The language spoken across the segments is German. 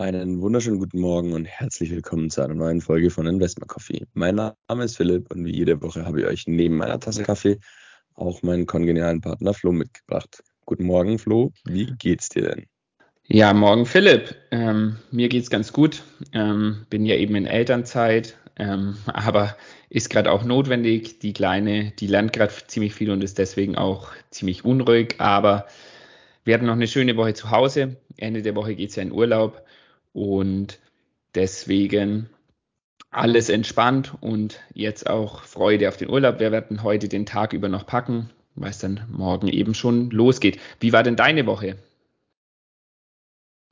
Einen wunderschönen guten Morgen und herzlich willkommen zu einer neuen Folge von Investment Coffee. Mein Name ist Philipp und wie jede Woche habe ich euch neben meiner Tasse Kaffee auch meinen kongenialen Partner Flo mitgebracht. Guten Morgen, Flo. Wie geht's dir denn? Ja, morgen Philipp. Ähm, mir geht's ganz gut. Ähm, bin ja eben in Elternzeit, ähm, aber ist gerade auch notwendig. Die Kleine, die lernt gerade ziemlich viel und ist deswegen auch ziemlich unruhig. Aber wir hatten noch eine schöne Woche zu Hause. Ende der Woche geht's ja in Urlaub und deswegen alles entspannt und jetzt auch Freude auf den Urlaub. Wir werden heute den Tag über noch packen, weil es dann morgen eben schon losgeht. Wie war denn deine Woche?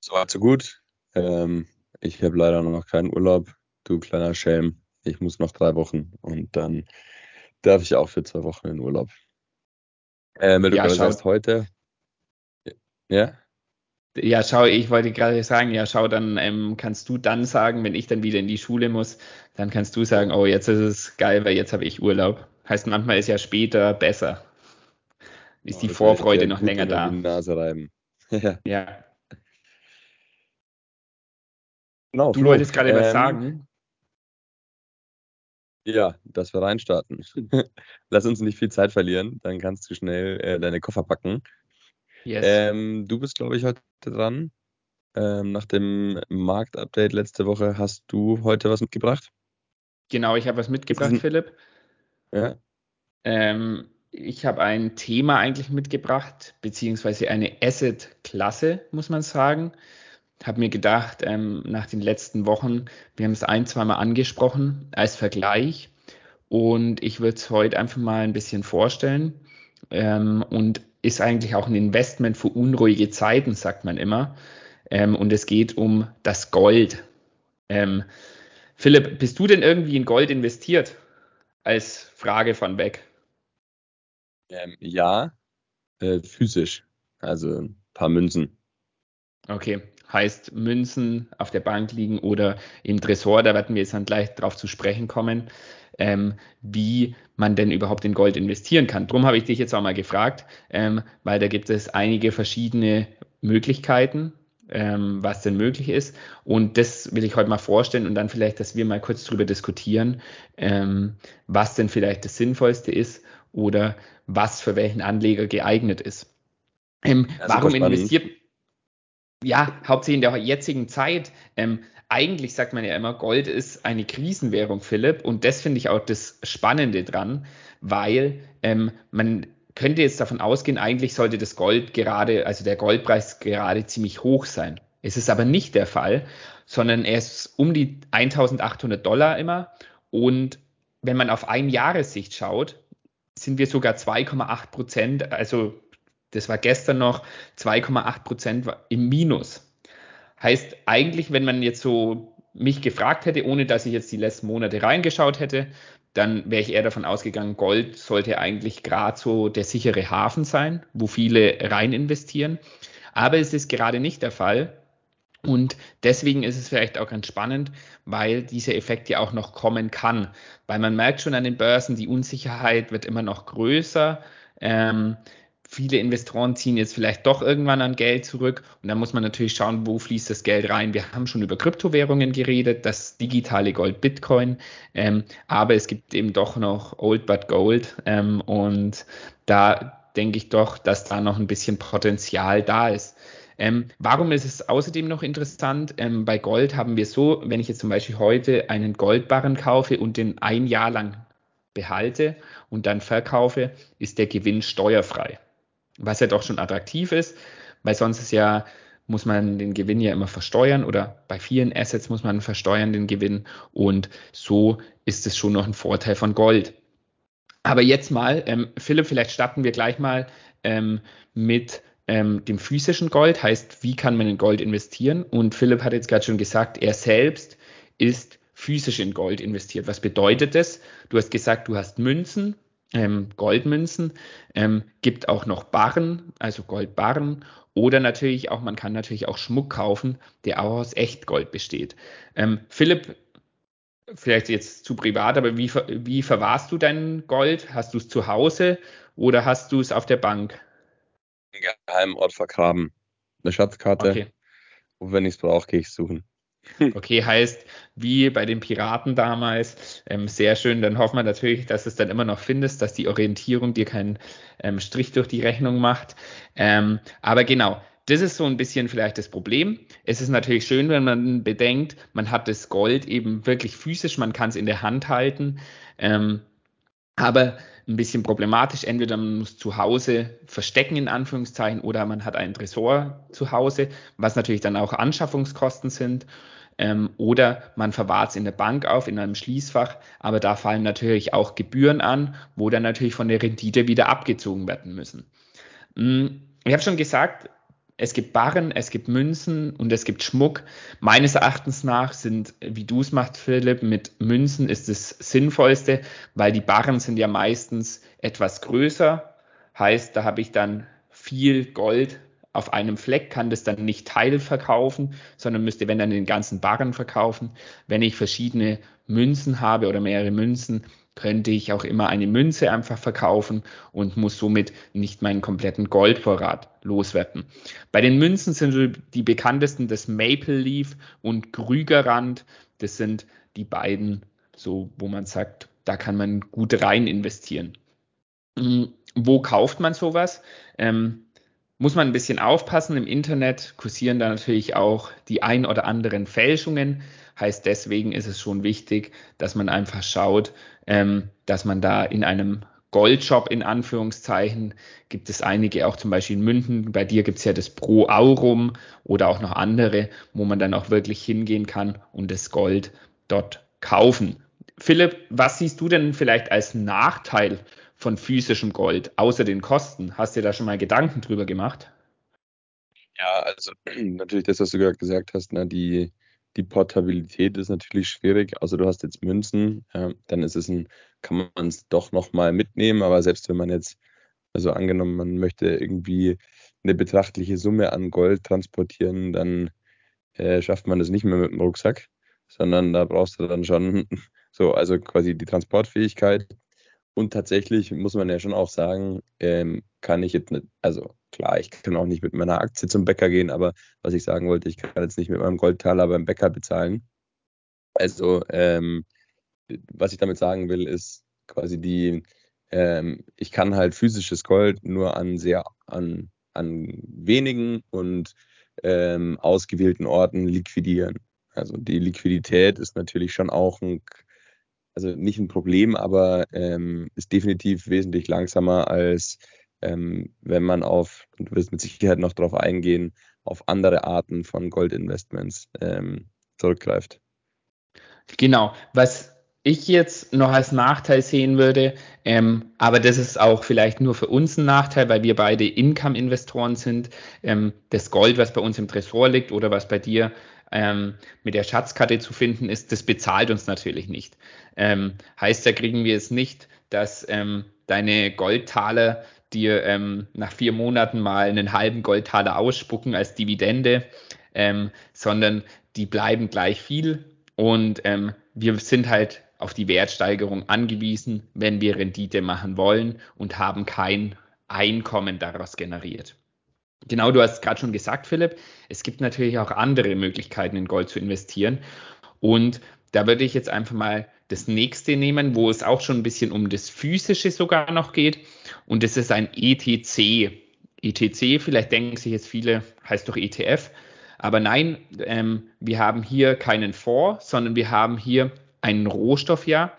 So weit, so gut. Ähm, ich habe leider noch keinen Urlaub. Du kleiner Schelm. Ich muss noch drei Wochen und dann darf ich auch für zwei Wochen in Urlaub. Ähm, du ja, sagst, heute. Ja? Ja, schau, ich wollte gerade sagen, ja, schau, dann ähm, kannst du dann sagen, wenn ich dann wieder in die Schule muss, dann kannst du sagen, oh, jetzt ist es geil, weil jetzt habe ich Urlaub. Heißt, manchmal ist ja später besser. Ist oh, die Vorfreude noch länger da. Nase reiben. ja. Genau, du Flo, wolltest gerade ähm, was sagen. Ja, dass wir reinstarten. Lass uns nicht viel Zeit verlieren, dann kannst du schnell äh, deine Koffer packen Yes. Ähm, du bist, glaube ich, heute dran. Ähm, nach dem Marktupdate letzte Woche hast du heute was mitgebracht? Genau, ich habe was mitgebracht, ein... Philipp. Ja. Ähm, ich habe ein Thema eigentlich mitgebracht, beziehungsweise eine Asset-Klasse, muss man sagen. Habe mir gedacht, ähm, nach den letzten Wochen, wir haben es ein, zweimal angesprochen als Vergleich. Und ich würde es heute einfach mal ein bisschen vorstellen ähm, und ist eigentlich auch ein Investment für unruhige Zeiten, sagt man immer. Ähm, und es geht um das Gold. Ähm, Philipp, bist du denn irgendwie in Gold investiert? Als Frage von weg. Ähm, ja, äh, physisch. Also ein paar Münzen. Okay, heißt Münzen auf der Bank liegen oder im Tresor, da werden wir jetzt dann gleich drauf zu sprechen kommen ähm, wie man denn überhaupt in Gold investieren kann. Drum habe ich dich jetzt auch mal gefragt, ähm, weil da gibt es einige verschiedene Möglichkeiten, ähm, was denn möglich ist. Und das will ich heute mal vorstellen und dann vielleicht, dass wir mal kurz darüber diskutieren, ähm, was denn vielleicht das Sinnvollste ist oder was für welchen Anleger geeignet ist. Ähm, warum investiert ja, hauptsächlich in der jetzigen Zeit. Ähm, eigentlich sagt man ja immer, Gold ist eine Krisenwährung, Philipp. Und das finde ich auch das Spannende dran, weil ähm, man könnte jetzt davon ausgehen, eigentlich sollte das Gold gerade, also der Goldpreis gerade ziemlich hoch sein. Es ist aber nicht der Fall, sondern er ist um die 1800 Dollar immer. Und wenn man auf ein Jahressicht schaut, sind wir sogar 2,8 Prozent, also das war gestern noch 2,8 Prozent im Minus. Heißt eigentlich, wenn man jetzt so mich gefragt hätte, ohne dass ich jetzt die letzten Monate reingeschaut hätte, dann wäre ich eher davon ausgegangen, Gold sollte eigentlich gerade so der sichere Hafen sein, wo viele rein investieren. Aber es ist gerade nicht der Fall. Und deswegen ist es vielleicht auch ganz spannend, weil dieser Effekt ja auch noch kommen kann. Weil man merkt schon an den Börsen, die Unsicherheit wird immer noch größer. Ähm, viele Investoren ziehen jetzt vielleicht doch irgendwann an Geld zurück und dann muss man natürlich schauen, wo fließt das Geld rein. Wir haben schon über Kryptowährungen geredet, das digitale Gold Bitcoin, ähm, aber es gibt eben doch noch Old but Gold ähm, und da denke ich doch, dass da noch ein bisschen Potenzial da ist. Ähm, warum ist es außerdem noch interessant? Ähm, bei Gold haben wir so, wenn ich jetzt zum Beispiel heute einen Goldbarren kaufe und den ein Jahr lang behalte und dann verkaufe, ist der Gewinn steuerfrei was ja doch schon attraktiv ist, weil sonst ist ja, muss man den Gewinn ja immer versteuern oder bei vielen Assets muss man versteuern den Gewinn und so ist es schon noch ein Vorteil von Gold. Aber jetzt mal, ähm, Philipp, vielleicht starten wir gleich mal ähm, mit ähm, dem physischen Gold, heißt, wie kann man in Gold investieren? Und Philipp hat jetzt gerade schon gesagt, er selbst ist physisch in Gold investiert. Was bedeutet das? Du hast gesagt, du hast Münzen, ähm, Goldmünzen, ähm, gibt auch noch Barren, also Goldbarren oder natürlich auch, man kann natürlich auch Schmuck kaufen, der auch aus Echtgold besteht. Ähm, Philipp, vielleicht jetzt zu privat, aber wie, wie verwahrst du dein Gold? Hast du es zu Hause oder hast du es auf der Bank? Im geheimen Ort vergraben. Eine Schatzkarte. Okay. Und wenn ich es brauche, gehe ich suchen. Okay, heißt, wie bei den Piraten damals, ähm, sehr schön, dann hoffen wir natürlich, dass es dann immer noch findest, dass die Orientierung dir keinen ähm, Strich durch die Rechnung macht. Ähm, aber genau, das ist so ein bisschen vielleicht das Problem. Es ist natürlich schön, wenn man bedenkt, man hat das Gold eben wirklich physisch, man kann es in der Hand halten. Ähm, aber ein bisschen problematisch. Entweder man muss zu Hause verstecken, in Anführungszeichen, oder man hat einen Tresor zu Hause, was natürlich dann auch Anschaffungskosten sind. Ähm, oder man verwahrt es in der Bank auf, in einem Schließfach, aber da fallen natürlich auch Gebühren an, wo dann natürlich von der Rendite wieder abgezogen werden müssen. Hm, ich habe schon gesagt, es gibt Barren, es gibt Münzen und es gibt Schmuck. Meines Erachtens nach sind, wie du es machst, Philipp, mit Münzen ist das Sinnvollste, weil die Barren sind ja meistens etwas größer. Heißt, da habe ich dann viel Gold auf einem Fleck, kann das dann nicht teilverkaufen, sondern müsste, wenn dann den ganzen Barren verkaufen. Wenn ich verschiedene Münzen habe oder mehrere Münzen, könnte ich auch immer eine Münze einfach verkaufen und muss somit nicht meinen kompletten Goldvorrat loswerden. Bei den Münzen sind die bekanntesten das Maple Leaf und Krügerrand. Das sind die beiden, so wo man sagt, da kann man gut rein investieren. Hm, wo kauft man sowas? Ähm, muss man ein bisschen aufpassen. Im Internet kursieren da natürlich auch die ein oder anderen Fälschungen. Heißt, deswegen ist es schon wichtig, dass man einfach schaut, ähm, dass man da in einem Goldshop in Anführungszeichen gibt es einige, auch zum Beispiel in München. Bei dir gibt es ja das Pro Aurum oder auch noch andere, wo man dann auch wirklich hingehen kann und das Gold dort kaufen. Philipp, was siehst du denn vielleicht als Nachteil von physischem Gold, außer den Kosten? Hast du dir da schon mal Gedanken drüber gemacht? Ja, also natürlich das, was du gerade gesagt hast, ne, die, die Portabilität ist natürlich schwierig. Also du hast jetzt Münzen, äh, dann ist es ein, kann man es doch nochmal mitnehmen, aber selbst wenn man jetzt, also angenommen, man möchte irgendwie eine betrachtliche Summe an Gold transportieren, dann äh, schafft man das nicht mehr mit dem Rucksack, sondern da brauchst du dann schon so, also quasi die Transportfähigkeit und tatsächlich muss man ja schon auch sagen, ähm, kann ich jetzt nicht, also klar, ich kann auch nicht mit meiner Aktie zum Bäcker gehen, aber was ich sagen wollte, ich kann jetzt nicht mit meinem Goldtaler beim Bäcker bezahlen. Also, ähm, was ich damit sagen will, ist quasi die, ähm, ich kann halt physisches Gold nur an sehr, an, an wenigen und ähm, ausgewählten Orten liquidieren. Also die Liquidität ist natürlich schon auch ein also nicht ein Problem, aber ähm, ist definitiv wesentlich langsamer als ähm, wenn man auf, und du wirst mit Sicherheit noch darauf eingehen, auf andere Arten von Goldinvestments ähm, zurückgreift. Genau, was ich jetzt noch als Nachteil sehen würde, ähm, aber das ist auch vielleicht nur für uns ein Nachteil, weil wir beide Income-Investoren sind. Ähm, das Gold, was bei uns im Tresor liegt oder was bei dir ähm, mit der Schatzkarte zu finden ist, das bezahlt uns natürlich nicht. Ähm, heißt, da kriegen wir es nicht, dass ähm, deine Goldtaler dir ähm, nach vier Monaten mal einen halben Goldtaler ausspucken als Dividende, ähm, sondern die bleiben gleich viel und ähm, wir sind halt auf die Wertsteigerung angewiesen, wenn wir Rendite machen wollen und haben kein Einkommen daraus generiert. Genau, du hast gerade schon gesagt, Philipp, es gibt natürlich auch andere Möglichkeiten, in Gold zu investieren. Und da würde ich jetzt einfach mal das nächste nehmen, wo es auch schon ein bisschen um das Physische sogar noch geht. Und das ist ein ETC. ETC, vielleicht denken sich jetzt viele, heißt doch ETF. Aber nein, ähm, wir haben hier keinen Fonds, sondern wir haben hier einen Rohstoff ja.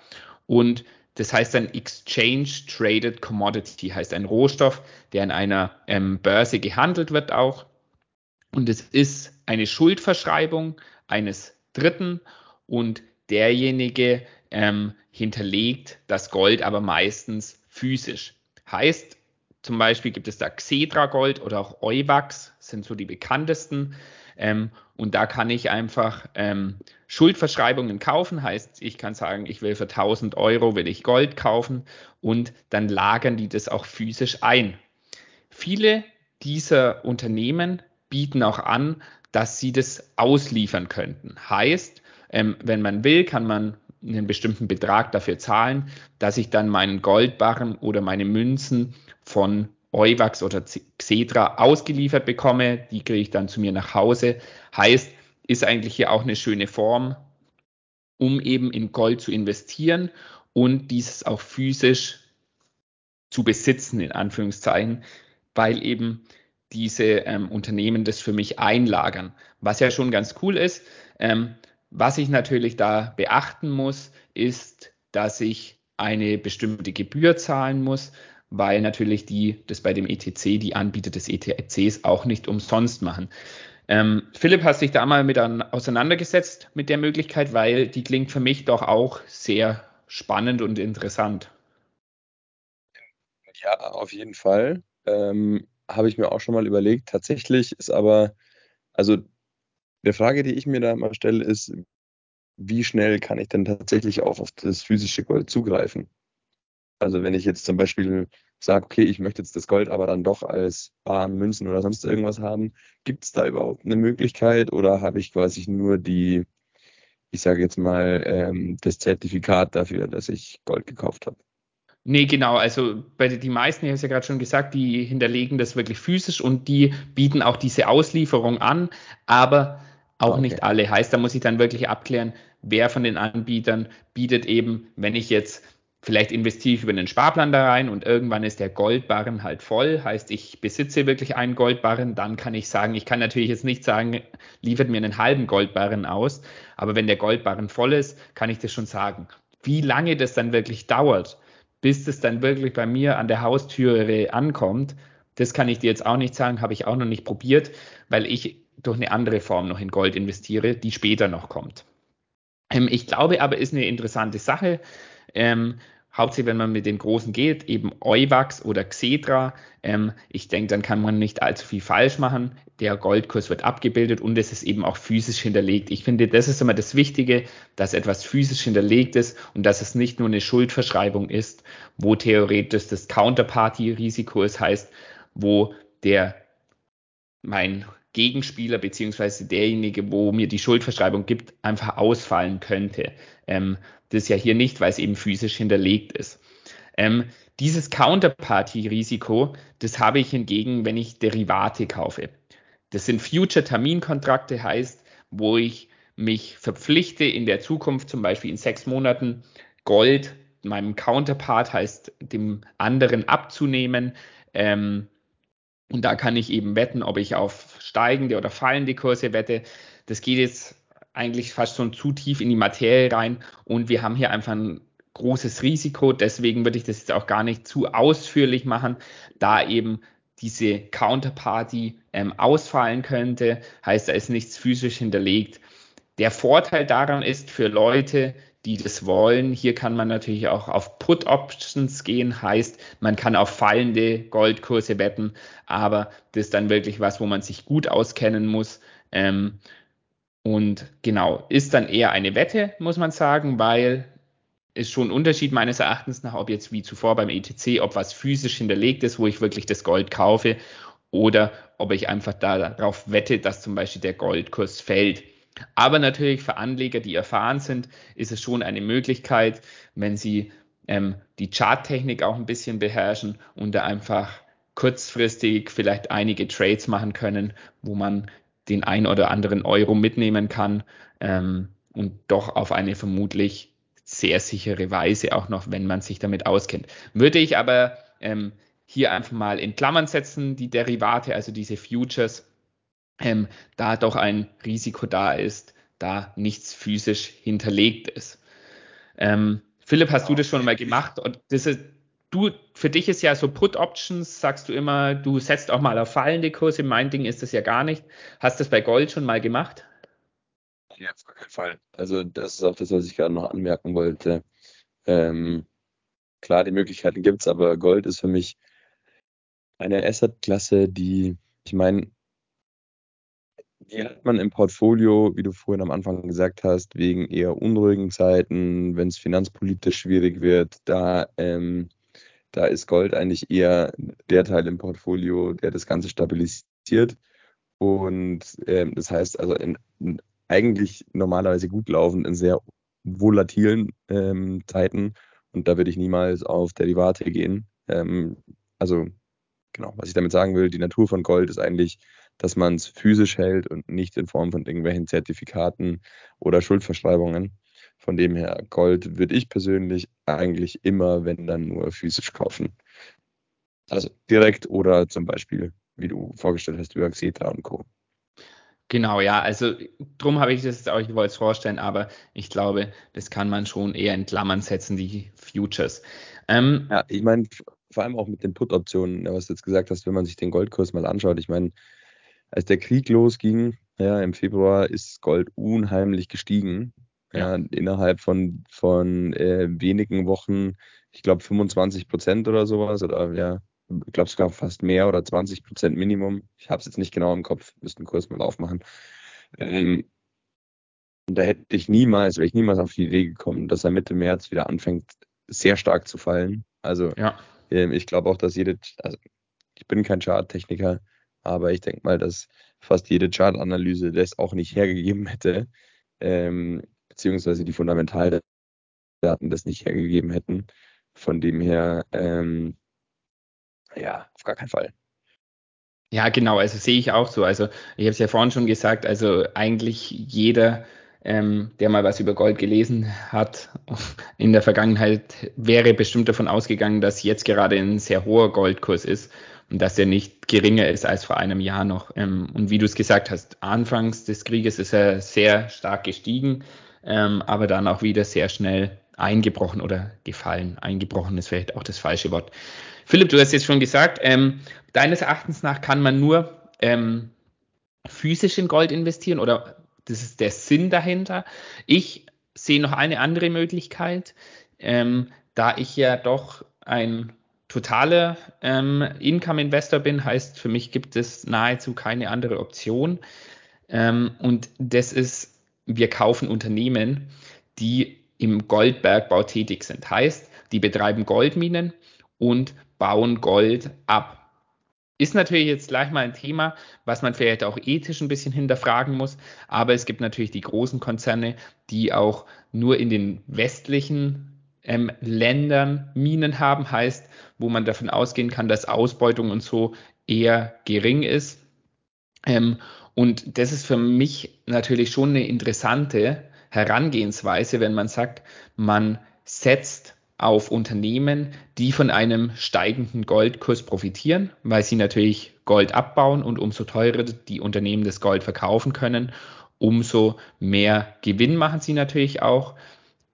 Und das heißt ein Exchange Traded Commodity, heißt ein Rohstoff, der an einer ähm, Börse gehandelt wird auch. Und es ist eine Schuldverschreibung eines Dritten und derjenige ähm, hinterlegt das Gold aber meistens physisch. Heißt, zum Beispiel gibt es da Xedra Gold oder auch Eubax, sind so die bekanntesten. Ähm, und da kann ich einfach ähm, Schuldverschreibungen kaufen, heißt, ich kann sagen, ich will für 1000 Euro will ich Gold kaufen und dann lagern die das auch physisch ein. Viele dieser Unternehmen bieten auch an, dass sie das ausliefern könnten. Heißt, ähm, wenn man will, kann man einen bestimmten Betrag dafür zahlen, dass ich dann meinen Goldbarren oder meine Münzen von Euwax oder Xetra ausgeliefert bekomme. Die kriege ich dann zu mir nach Hause. Heißt, ist eigentlich hier auch eine schöne Form, um eben in Gold zu investieren und dieses auch physisch zu besitzen, in Anführungszeichen, weil eben diese ähm, Unternehmen das für mich einlagern, was ja schon ganz cool ist. Ähm, was ich natürlich da beachten muss, ist, dass ich eine bestimmte Gebühr zahlen muss, weil natürlich die, das bei dem ETC, die Anbieter des ETCs auch nicht umsonst machen. Ähm, Philipp, hast dich da mal mit an, auseinandergesetzt mit der Möglichkeit, weil die klingt für mich doch auch sehr spannend und interessant. Ja, auf jeden Fall. Ähm, Habe ich mir auch schon mal überlegt. Tatsächlich ist aber, also die Frage, die ich mir da mal stelle, ist, wie schnell kann ich denn tatsächlich auch auf das physische Gold zugreifen? Also wenn ich jetzt zum Beispiel sage, okay, ich möchte jetzt das Gold aber dann doch als Bahn, Münzen oder sonst irgendwas haben, gibt es da überhaupt eine Möglichkeit oder habe ich quasi nur die, ich sage jetzt mal, ähm, das Zertifikat dafür, dass ich Gold gekauft habe? Nee, genau. Also bei die meisten, ich habe es ja gerade schon gesagt, die hinterlegen das wirklich physisch und die bieten auch diese Auslieferung an, aber auch okay. nicht alle. Heißt, da muss ich dann wirklich abklären, wer von den Anbietern bietet eben, wenn ich jetzt Vielleicht investiere ich über einen Sparplan da rein und irgendwann ist der Goldbarren halt voll. Heißt, ich besitze wirklich einen Goldbarren, dann kann ich sagen, ich kann natürlich jetzt nicht sagen, liefert mir einen halben Goldbarren aus, aber wenn der Goldbarren voll ist, kann ich das schon sagen. Wie lange das dann wirklich dauert, bis das dann wirklich bei mir an der Haustüre ankommt, das kann ich dir jetzt auch nicht sagen, habe ich auch noch nicht probiert, weil ich durch eine andere Form noch in Gold investiere, die später noch kommt. Ähm, ich glaube aber, ist eine interessante Sache. Ähm, hauptsächlich, wenn man mit den Großen geht, eben Euwax oder Xetra. Ähm, ich denke, dann kann man nicht allzu viel falsch machen. Der Goldkurs wird abgebildet und es ist eben auch physisch hinterlegt. Ich finde, das ist immer das Wichtige, dass etwas physisch hinterlegt ist und dass es nicht nur eine Schuldverschreibung ist, wo theoretisch das Counterparty-Risiko ist, heißt, wo der mein Gegenspieler beziehungsweise derjenige, wo mir die Schuldverschreibung gibt, einfach ausfallen könnte. Ähm, das ja hier nicht, weil es eben physisch hinterlegt ist. Ähm, dieses Counterparty-Risiko, das habe ich hingegen, wenn ich Derivate kaufe. Das sind Future-Terminkontrakte, heißt, wo ich mich verpflichte, in der Zukunft, zum Beispiel in sechs Monaten, Gold meinem Counterpart, heißt dem anderen abzunehmen. Ähm, und da kann ich eben wetten, ob ich auf steigende oder fallende Kurse wette. Das geht jetzt eigentlich fast schon zu tief in die Materie rein und wir haben hier einfach ein großes Risiko. Deswegen würde ich das jetzt auch gar nicht zu ausführlich machen, da eben diese Counterparty ähm, ausfallen könnte. Heißt, da ist nichts physisch hinterlegt. Der Vorteil daran ist für Leute, die das wollen, hier kann man natürlich auch auf Put Options gehen, heißt, man kann auf fallende Goldkurse wetten, aber das ist dann wirklich was, wo man sich gut auskennen muss. Ähm, und genau, ist dann eher eine Wette, muss man sagen, weil ist schon ein Unterschied meines Erachtens nach, ob jetzt wie zuvor beim ETC, ob was physisch hinterlegt ist, wo ich wirklich das Gold kaufe, oder ob ich einfach darauf wette, dass zum Beispiel der Goldkurs fällt. Aber natürlich für Anleger, die erfahren sind, ist es schon eine Möglichkeit, wenn sie ähm, die Charttechnik auch ein bisschen beherrschen und da einfach kurzfristig vielleicht einige Trades machen können, wo man den ein oder anderen Euro mitnehmen kann ähm, und doch auf eine vermutlich sehr sichere Weise, auch noch wenn man sich damit auskennt. Würde ich aber ähm, hier einfach mal in Klammern setzen, die Derivate, also diese Futures, ähm, da doch ein Risiko da ist, da nichts physisch hinterlegt ist. Ähm, Philipp, hast du das schon mal gemacht? Und das ist, du, für dich ist ja so Put Options, sagst du immer, du setzt auch mal auf fallende Kurse. Mein Ding ist das ja gar nicht. Hast du das bei Gold schon mal gemacht? Ja, auf keinen Fall. Also, das ist auch das, was ich gerade noch anmerken wollte. Ähm, klar, die Möglichkeiten gibt es, aber Gold ist für mich eine Assetklasse, die, ich meine, die hat man im Portfolio, wie du vorhin am Anfang gesagt hast, wegen eher unruhigen Zeiten, wenn es finanzpolitisch schwierig wird, da, ähm, da ist Gold eigentlich eher der Teil im Portfolio, der das Ganze stabilisiert. Und ähm, das heißt also in, in, eigentlich normalerweise gut laufend in sehr volatilen ähm, Zeiten. Und da würde ich niemals auf Derivate gehen. Ähm, also genau, was ich damit sagen will, die Natur von Gold ist eigentlich, dass man es physisch hält und nicht in Form von irgendwelchen Zertifikaten oder Schuldverschreibungen. Von dem her, Gold würde ich persönlich eigentlich immer, wenn dann nur physisch kaufen. Also direkt oder zum Beispiel, wie du vorgestellt hast, über Xetra und Co. Genau, ja, also drum habe ich das jetzt auch, ich wollte es vorstellen, aber ich glaube, das kann man schon eher in Klammern setzen, die Futures. Ähm, ja, ich meine, vor allem auch mit den Put-Optionen, was du jetzt gesagt hast, wenn man sich den Goldkurs mal anschaut. Ich meine, als der Krieg losging, ja, im Februar ist Gold unheimlich gestiegen. Ja. ja innerhalb von, von äh, wenigen Wochen, ich glaube 25 Prozent oder sowas, oder ja, ich glaube sogar fast mehr oder 20 Prozent Minimum. Ich habe es jetzt nicht genau im Kopf, müsste einen Kurs mal aufmachen. Ähm, und da hätte ich niemals, wäre ich niemals auf die Idee gekommen, dass er Mitte März wieder anfängt, sehr stark zu fallen. Also ja. ähm, ich glaube auch, dass jede, also ich bin kein Charttechniker, aber ich denke mal, dass fast jede Chartanalyse das auch nicht hergegeben hätte, ähm, beziehungsweise die Fundamentaldaten das nicht hergegeben hätten. Von dem her, ähm, ja, auf gar keinen Fall. Ja, genau, also sehe ich auch so. Also ich habe es ja vorhin schon gesagt, also eigentlich jeder, ähm, der mal was über Gold gelesen hat in der Vergangenheit, wäre bestimmt davon ausgegangen, dass jetzt gerade ein sehr hoher Goldkurs ist und dass er nicht geringer ist als vor einem Jahr noch. Ähm, und wie du es gesagt hast, anfangs des Krieges ist er sehr stark gestiegen, ähm, aber dann auch wieder sehr schnell eingebrochen oder gefallen. Eingebrochen ist vielleicht auch das falsche Wort. Philipp, du hast jetzt schon gesagt, ähm, deines Erachtens nach kann man nur ähm, physisch in Gold investieren oder das ist der Sinn dahinter. Ich sehe noch eine andere Möglichkeit, ähm, da ich ja doch ein totaler ähm, Income-Investor bin, heißt für mich gibt es nahezu keine andere Option. Ähm, und das ist, wir kaufen Unternehmen, die im Goldbergbau tätig sind. Heißt, die betreiben Goldminen und bauen Gold ab. Ist natürlich jetzt gleich mal ein Thema, was man vielleicht auch ethisch ein bisschen hinterfragen muss. Aber es gibt natürlich die großen Konzerne, die auch nur in den westlichen ähm, Ländern Minen haben, heißt, wo man davon ausgehen kann, dass Ausbeutung und so eher gering ist. Ähm, und das ist für mich natürlich schon eine interessante Herangehensweise, wenn man sagt, man setzt auf Unternehmen, die von einem steigenden Goldkurs profitieren, weil sie natürlich Gold abbauen und umso teurer die Unternehmen das Gold verkaufen können, umso mehr Gewinn machen sie natürlich auch.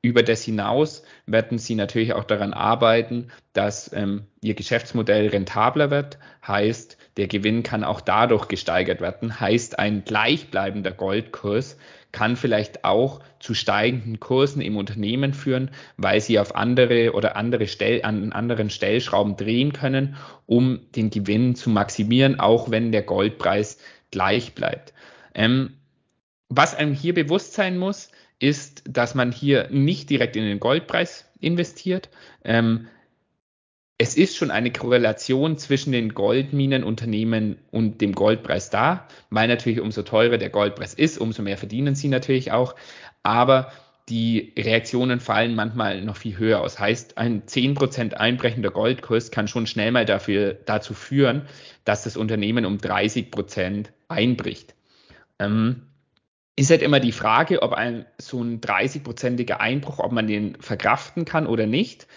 Über das hinaus werden sie natürlich auch daran arbeiten, dass ähm, ihr Geschäftsmodell rentabler wird. Heißt, der Gewinn kann auch dadurch gesteigert werden. Heißt, ein gleichbleibender Goldkurs kann vielleicht auch zu steigenden Kursen im Unternehmen führen, weil sie auf andere oder andere Stell, an anderen Stellschrauben drehen können, um den Gewinn zu maximieren, auch wenn der Goldpreis gleich bleibt. Ähm, was einem hier bewusst sein muss, ist, dass man hier nicht direkt in den Goldpreis investiert. Ähm, es ist schon eine Korrelation zwischen den Goldminenunternehmen und dem Goldpreis da, weil natürlich umso teurer der Goldpreis ist, umso mehr verdienen sie natürlich auch. Aber die Reaktionen fallen manchmal noch viel höher aus. Heißt, ein 10% einbrechender Goldkurs kann schon schnell mal dafür, dazu führen, dass das Unternehmen um 30% einbricht. Ähm, ist halt immer die Frage, ob ein so ein 30-prozentiger Einbruch, ob man den verkraften kann oder nicht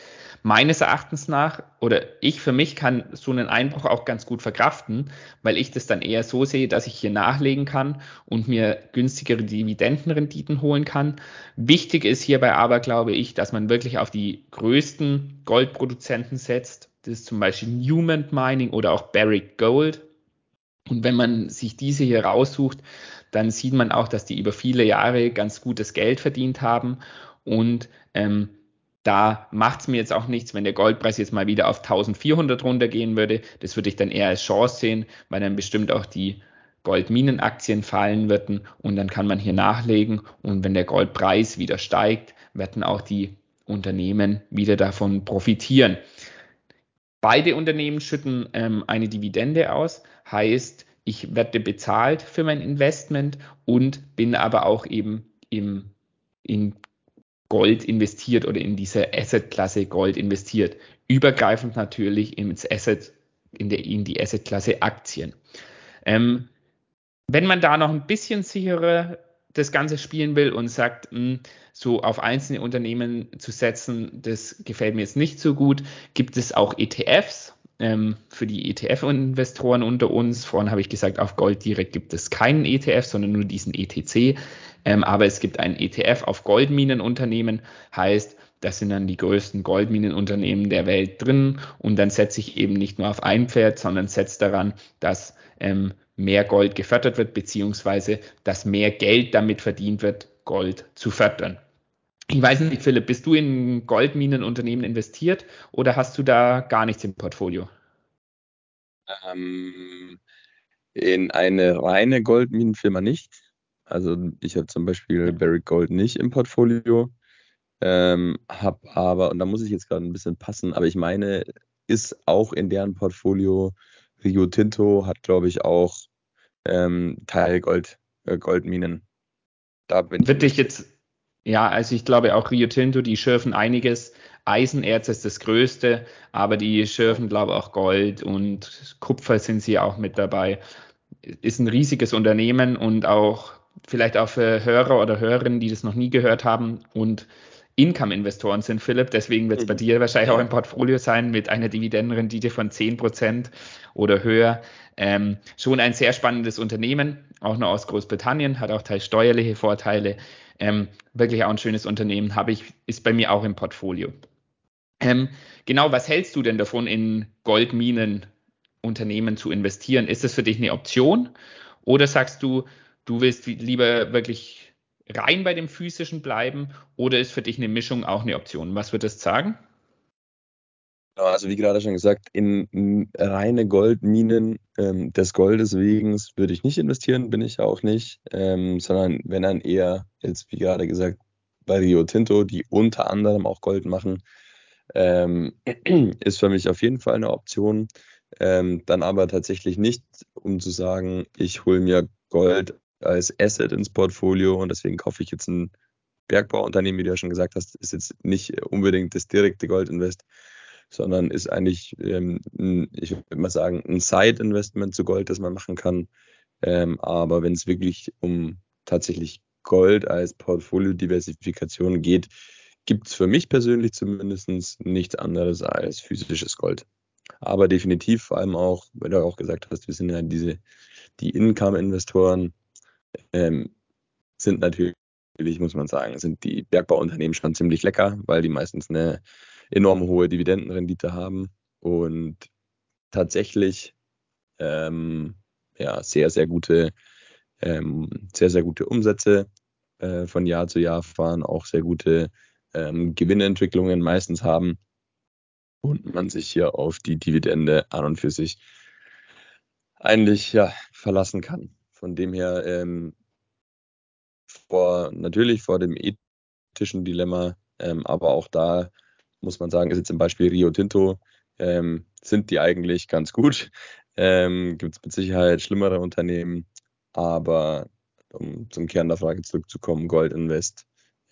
meines Erachtens nach, oder ich für mich kann so einen Einbruch auch ganz gut verkraften, weil ich das dann eher so sehe, dass ich hier nachlegen kann und mir günstigere Dividendenrenditen holen kann. Wichtig ist hierbei aber, glaube ich, dass man wirklich auf die größten Goldproduzenten setzt. Das ist zum Beispiel Newman Mining oder auch Barrick Gold. Und wenn man sich diese hier raussucht, dann sieht man auch, dass die über viele Jahre ganz gutes Geld verdient haben und ähm, da macht es mir jetzt auch nichts, wenn der Goldpreis jetzt mal wieder auf 1400 runtergehen würde. Das würde ich dann eher als Chance sehen, weil dann bestimmt auch die Goldminenaktien fallen würden und dann kann man hier nachlegen und wenn der Goldpreis wieder steigt, werden auch die Unternehmen wieder davon profitieren. Beide Unternehmen schütten ähm, eine Dividende aus, heißt, ich werde bezahlt für mein Investment und bin aber auch eben im, in Gold investiert oder in diese Asset-Klasse Gold investiert. Übergreifend natürlich ins Asset in, der, in die Assetklasse Aktien. Ähm, wenn man da noch ein bisschen sicherer das Ganze spielen will und sagt, mh, hm, so auf einzelne Unternehmen zu setzen, das gefällt mir jetzt nicht so gut, gibt es auch ETFs. Ähm, für die ETF-Investoren unter uns, vorhin habe ich gesagt, auf Gold direkt gibt es keinen ETF, sondern nur diesen ETC. Ähm, aber es gibt einen ETF auf Goldminenunternehmen, heißt, das sind dann die größten Goldminenunternehmen der Welt drin. Und dann setze ich eben nicht nur auf ein Pferd, sondern setze daran, dass ähm, mehr Gold gefördert wird, beziehungsweise dass mehr Geld damit verdient wird, Gold zu fördern. Ich weiß nicht, Philipp, bist du in Goldminenunternehmen investiert oder hast du da gar nichts im Portfolio? Ähm, in eine reine Goldminenfirma nicht. Also ich habe zum Beispiel Barrick Gold nicht im Portfolio. Ähm, hab aber, und da muss ich jetzt gerade ein bisschen passen, aber ich meine, ist auch in deren Portfolio Rio Tinto hat, glaube ich, auch ähm, Teil Gold, äh, Goldminen. Da bin Wird ich jetzt, ja, also ich glaube auch Rio Tinto, die schürfen einiges. Eisenerz ist das größte, aber die schürfen, glaube ich, auch Gold und Kupfer sind sie auch mit dabei. Ist ein riesiges Unternehmen und auch vielleicht auch für Hörer oder Hörerinnen, die das noch nie gehört haben und Income-Investoren sind, Philipp. Deswegen wird es bei dir wahrscheinlich auch im Portfolio sein mit einer Dividendenrendite von 10% oder höher. Ähm, schon ein sehr spannendes Unternehmen, auch noch aus Großbritannien, hat auch teils steuerliche Vorteile. Ähm, wirklich auch ein schönes Unternehmen, habe ich, ist bei mir auch im Portfolio. Ähm, genau, was hältst du denn davon, in Goldminenunternehmen zu investieren? Ist das für dich eine Option? Oder sagst du, du willst lieber wirklich rein bei dem physischen bleiben oder ist für dich eine Mischung auch eine Option? Was wird das sagen? Also wie gerade schon gesagt, in reine Goldminen ähm, des Goldes wegen würde ich nicht investieren, bin ich auch nicht, ähm, sondern wenn dann eher, jetzt wie gerade gesagt, bei Rio Tinto, die unter anderem auch Gold machen, ähm, ist für mich auf jeden Fall eine Option. Ähm, dann aber tatsächlich nicht, um zu sagen, ich hole mir Gold als Asset ins Portfolio und deswegen kaufe ich jetzt ein Bergbauunternehmen, wie du ja schon gesagt hast, ist jetzt nicht unbedingt das direkte Goldinvest, sondern ist eigentlich, ähm, ein, ich würde mal sagen, ein Side-Investment zu Gold, das man machen kann. Ähm, aber wenn es wirklich um tatsächlich Gold als Portfolio-Diversifikation geht, gibt es für mich persönlich zumindest nichts anderes als physisches Gold. Aber definitiv, vor allem auch, weil du auch gesagt hast, wir sind ja diese, die Income-Investoren, ähm, sind natürlich, muss man sagen, sind die Bergbauunternehmen schon ziemlich lecker, weil die meistens eine enorm hohe Dividendenrendite haben und tatsächlich ähm, ja, sehr, sehr gute, ähm, sehr, sehr gute Umsätze äh, von Jahr zu Jahr fahren, auch sehr gute ähm, Gewinnentwicklungen meistens haben und man sich hier auf die Dividende an und für sich eigentlich ja verlassen kann. Von dem her ähm, vor natürlich vor dem ethischen Dilemma, ähm, aber auch da muss man sagen, ist jetzt im Beispiel Rio Tinto, ähm, sind die eigentlich ganz gut. Ähm, Gibt es mit Sicherheit schlimmere Unternehmen, aber um zum Kern der Frage zurückzukommen, Gold Invest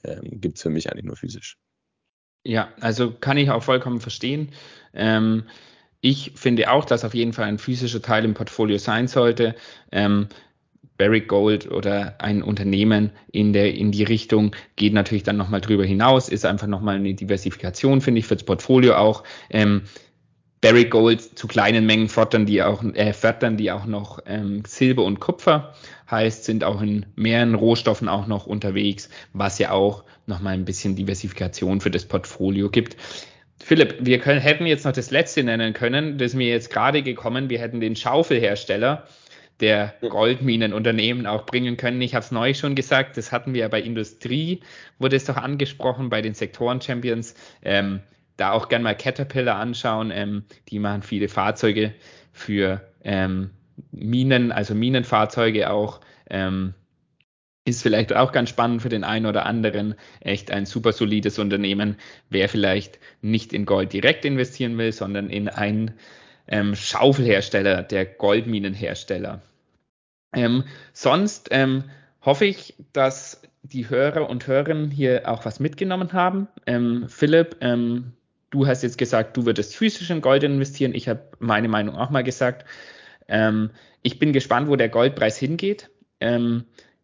ähm, gibt es für mich eigentlich nur physisch. Ja, also kann ich auch vollkommen verstehen. Ähm, ich finde auch, dass auf jeden Fall ein physischer Teil im Portfolio sein sollte. Ähm, Barrick Gold oder ein Unternehmen in der in die Richtung geht natürlich dann nochmal drüber hinaus, ist einfach nochmal eine Diversifikation, finde ich, fürs Portfolio auch. Ähm, Barrick Gold zu kleinen Mengen fördern die auch, äh, fördern die auch noch ähm, Silber und Kupfer, heißt, sind auch in mehreren Rohstoffen auch noch unterwegs, was ja auch nochmal ein bisschen Diversifikation für das Portfolio gibt. Philipp, wir können, hätten jetzt noch das letzte nennen können, das ist mir jetzt gerade gekommen, wir hätten den Schaufelhersteller der Goldminenunternehmen auch bringen können. Ich habe es neu schon gesagt, das hatten wir ja bei Industrie, wurde es doch angesprochen, bei den Sektoren-Champions. Ähm, da auch gerne mal Caterpillar anschauen. Ähm, die machen viele Fahrzeuge für ähm, Minen, also Minenfahrzeuge auch. Ähm, ist vielleicht auch ganz spannend für den einen oder anderen. Echt ein super solides Unternehmen. Wer vielleicht nicht in Gold direkt investieren will, sondern in einen ähm, Schaufelhersteller, der Goldminenhersteller. Ähm, sonst ähm, hoffe ich, dass die Hörer und Hörerinnen hier auch was mitgenommen haben. Ähm, Philipp, ähm, du hast jetzt gesagt, du würdest physisch in Gold investieren. Ich habe meine Meinung auch mal gesagt. Ähm, ich bin gespannt, wo der Goldpreis hingeht.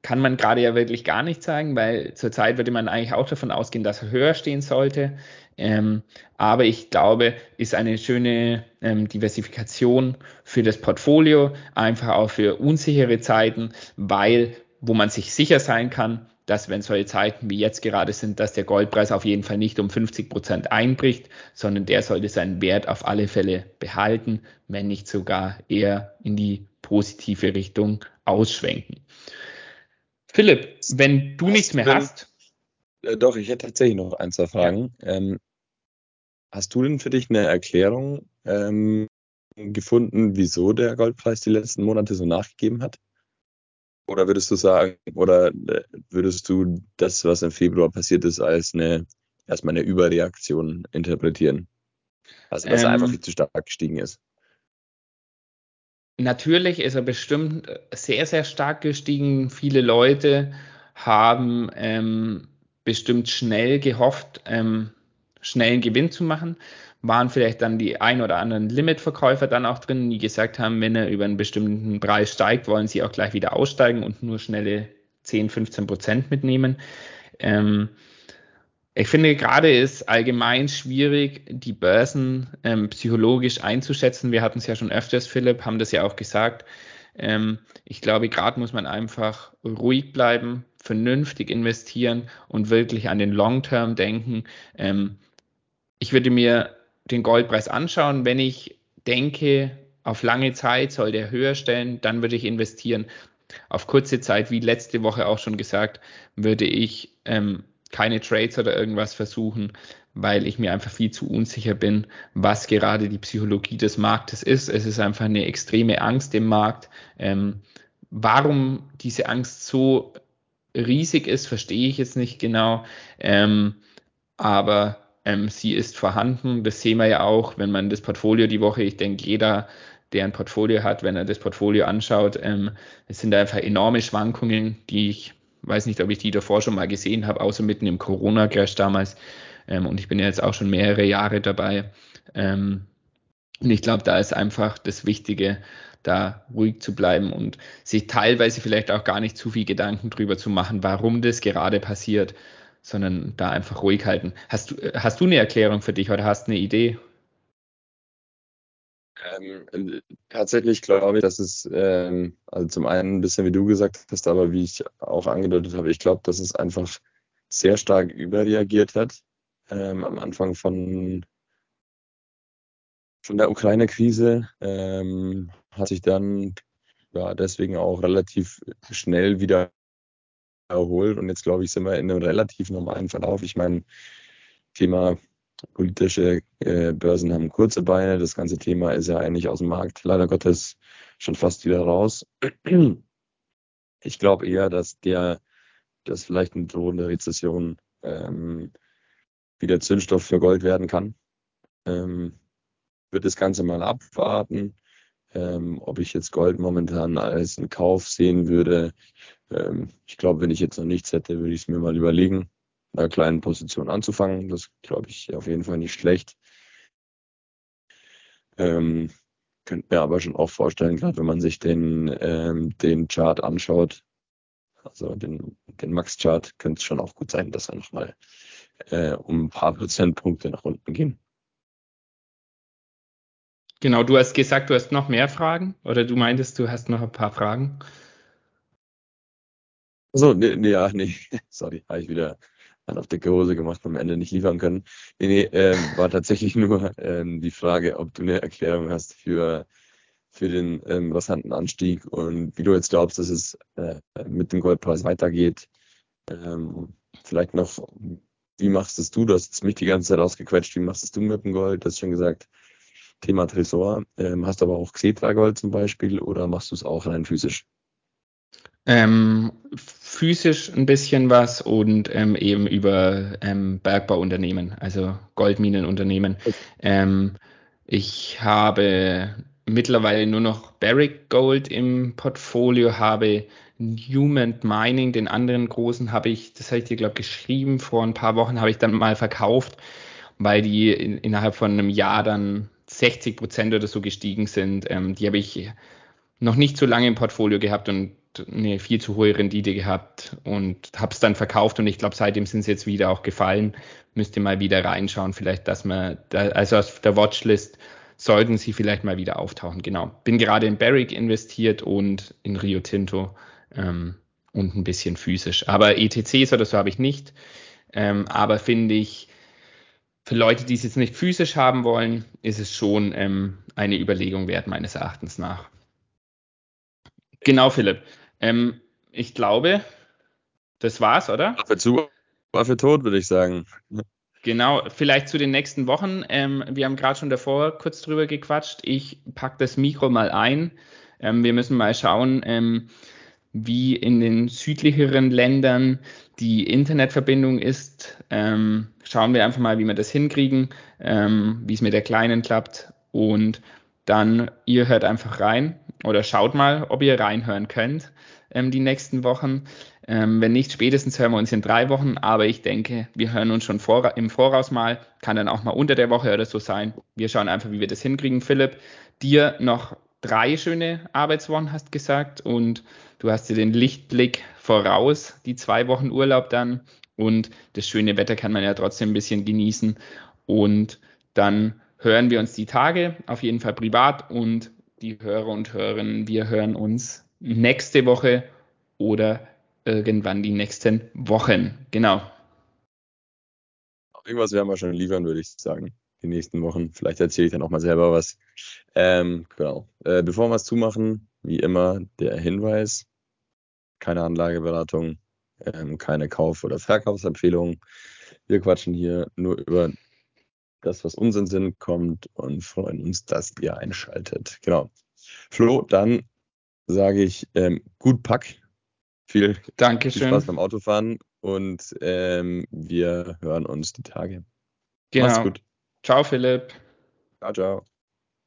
Kann man gerade ja wirklich gar nicht sagen, weil zurzeit würde man eigentlich auch davon ausgehen, dass er höher stehen sollte. Ähm, aber ich glaube, ist eine schöne ähm, Diversifikation für das Portfolio, einfach auch für unsichere Zeiten, weil wo man sich sicher sein kann, dass wenn solche Zeiten wie jetzt gerade sind, dass der Goldpreis auf jeden Fall nicht um 50 Prozent einbricht, sondern der sollte seinen Wert auf alle Fälle behalten, wenn nicht sogar eher in die positive Richtung ausschwenken. Philipp, wenn du nichts mehr hast. Äh, doch, ich hätte tatsächlich noch ein, zwei Fragen. Ähm, hast du denn für dich eine Erklärung ähm, gefunden, wieso der Goldpreis die letzten Monate so nachgegeben hat? Oder würdest du sagen, oder äh, würdest du das, was im Februar passiert ist, als eine erstmal eine Überreaktion interpretieren? Also dass ähm, er einfach viel zu stark gestiegen ist. Natürlich ist er bestimmt sehr, sehr stark gestiegen. Viele Leute haben ähm, bestimmt schnell gehofft, ähm, schnellen Gewinn zu machen. Waren vielleicht dann die ein oder anderen Limitverkäufer dann auch drin, die gesagt haben, wenn er über einen bestimmten Preis steigt, wollen sie auch gleich wieder aussteigen und nur schnelle 10, 15 Prozent mitnehmen. Ähm, ich finde gerade ist allgemein schwierig, die Börsen ähm, psychologisch einzuschätzen. Wir hatten es ja schon öfters, Philipp, haben das ja auch gesagt. Ähm, ich glaube, gerade muss man einfach ruhig bleiben, vernünftig investieren und wirklich an den Long-Term denken. Ähm, ich würde mir den Goldpreis anschauen. Wenn ich denke, auf lange Zeit soll der höher stellen, dann würde ich investieren. Auf kurze Zeit, wie letzte Woche auch schon gesagt, würde ich ähm, keine Trades oder irgendwas versuchen, weil ich mir einfach viel zu unsicher bin, was gerade die Psychologie des Marktes ist. Es ist einfach eine extreme Angst im Markt. Ähm, warum diese Angst so riesig ist, verstehe ich jetzt nicht genau. Ähm, aber ähm, sie ist vorhanden. Das sehen wir ja auch, wenn man das Portfolio die Woche, ich denke, jeder, der ein Portfolio hat, wenn er das Portfolio anschaut, ähm, es sind einfach enorme Schwankungen, die ich weiß nicht, ob ich die davor schon mal gesehen habe, außer mitten im Corona-Crash damals. Ähm, und ich bin ja jetzt auch schon mehrere Jahre dabei. Ähm, und ich glaube, da ist einfach das Wichtige, da ruhig zu bleiben und sich teilweise vielleicht auch gar nicht zu viel Gedanken drüber zu machen, warum das gerade passiert, sondern da einfach ruhig halten. Hast du, hast du eine Erklärung für dich oder hast eine Idee? Ähm, tatsächlich glaube ich, dass es, ähm, also zum einen ein bisschen wie du gesagt hast, aber wie ich auch angedeutet habe, ich glaube, dass es einfach sehr stark überreagiert hat ähm, am Anfang von, von der Ukraine-Krise, ähm, hat sich dann ja, deswegen auch relativ schnell wieder erholt und jetzt glaube ich, sind wir in einem relativ normalen Verlauf. Ich meine, Thema politische äh, Börsen haben kurze Beine. Das ganze Thema ist ja eigentlich aus dem Markt leider Gottes schon fast wieder raus. Ich glaube eher, dass der, dass vielleicht eine drohende Rezession ähm, wieder Zündstoff für Gold werden kann. Ähm, wird das Ganze mal abwarten. Ähm, ob ich jetzt Gold momentan als einen Kauf sehen würde. Ähm, ich glaube, wenn ich jetzt noch nichts hätte, würde ich es mir mal überlegen einer kleinen Position anzufangen. Das glaube ich auf jeden Fall nicht schlecht. Ähm, könnte mir aber schon auch vorstellen, gerade wenn man sich den, ähm, den Chart anschaut, also den, den Max-Chart, könnte es schon auch gut sein, dass er nochmal äh, um ein paar Prozentpunkte nach unten gehen. Genau, du hast gesagt, du hast noch mehr Fragen oder du meintest, du hast noch ein paar Fragen. Also, nee, nee, ja, nee, sorry, habe ich wieder dann auf dicke Hose gemacht am Ende nicht liefern können. Nee, nee, ähm, war tatsächlich nur ähm, die Frage, ob du eine Erklärung hast für, für den ähm, rasanten Anstieg und wie du jetzt glaubst, dass es äh, mit dem Goldpreis weitergeht. Ähm, vielleicht noch, wie machst es du? Du hast mich die ganze Zeit ausgequetscht. Wie machst es du mit dem Gold? Du hast schon gesagt, Thema Tresor. Ähm, hast aber auch Xetra Gold zum Beispiel oder machst du es auch rein physisch? Ähm, physisch ein bisschen was und ähm, eben über ähm, Bergbauunternehmen, also Goldminenunternehmen. Ähm, ich habe mittlerweile nur noch Barrick Gold im Portfolio, habe Newman Mining, den anderen großen habe ich, das habe ich dir glaube geschrieben, vor ein paar Wochen habe ich dann mal verkauft, weil die in, innerhalb von einem Jahr dann 60 Prozent oder so gestiegen sind. Ähm, die habe ich noch nicht so lange im Portfolio gehabt und eine viel zu hohe Rendite gehabt und habe es dann verkauft und ich glaube, seitdem sind sie jetzt wieder auch gefallen. Müsste mal wieder reinschauen, vielleicht, dass man, da, also auf der Watchlist sollten sie vielleicht mal wieder auftauchen. Genau. Bin gerade in Barrick investiert und in Rio Tinto ähm, und ein bisschen physisch. Aber ETCs oder so habe ich nicht. Ähm, aber finde ich, für Leute, die es jetzt nicht physisch haben wollen, ist es schon ähm, eine Überlegung wert, meines Erachtens nach. Genau, Philipp. Ähm, ich glaube, das war's, oder? Waffe zu, Waffe tot, würde ich sagen. Genau, vielleicht zu den nächsten Wochen. Ähm, wir haben gerade schon davor kurz drüber gequatscht. Ich packe das Mikro mal ein. Ähm, wir müssen mal schauen, ähm, wie in den südlicheren Ländern die Internetverbindung ist. Ähm, schauen wir einfach mal, wie wir das hinkriegen, ähm, wie es mit der Kleinen klappt. Und dann, ihr hört einfach rein oder schaut mal, ob ihr reinhören könnt ähm, die nächsten Wochen. Ähm, wenn nicht, spätestens hören wir uns in drei Wochen, aber ich denke, wir hören uns schon vor, im Voraus mal, kann dann auch mal unter der Woche oder so sein. Wir schauen einfach, wie wir das hinkriegen. Philipp, dir noch drei schöne Arbeitswochen, hast gesagt, und du hast dir den Lichtblick voraus, die zwei Wochen Urlaub dann. Und das schöne Wetter kann man ja trotzdem ein bisschen genießen. Und dann hören wir uns die Tage, auf jeden Fall privat. Und die Hörer und Hörerinnen, wir hören uns nächste Woche oder irgendwann die nächsten Wochen. Genau. Irgendwas werden wir schon liefern, würde ich sagen. Die nächsten Wochen. Vielleicht erzähle ich dann auch mal selber was. Ähm, genau. Äh, bevor wir es zumachen, wie immer der Hinweis: keine Anlageberatung, ähm, keine Kauf- oder Verkaufsempfehlung. Wir quatschen hier nur über das, was uns in Sinn kommt und freuen uns, dass ihr einschaltet. Genau. Flo, dann sage ich ähm, gut Pack. Viel, Dankeschön. viel Spaß beim Autofahren und ähm, wir hören uns die Tage. Genau. Mach's gut. Ciao, Philipp. Ciao, ciao.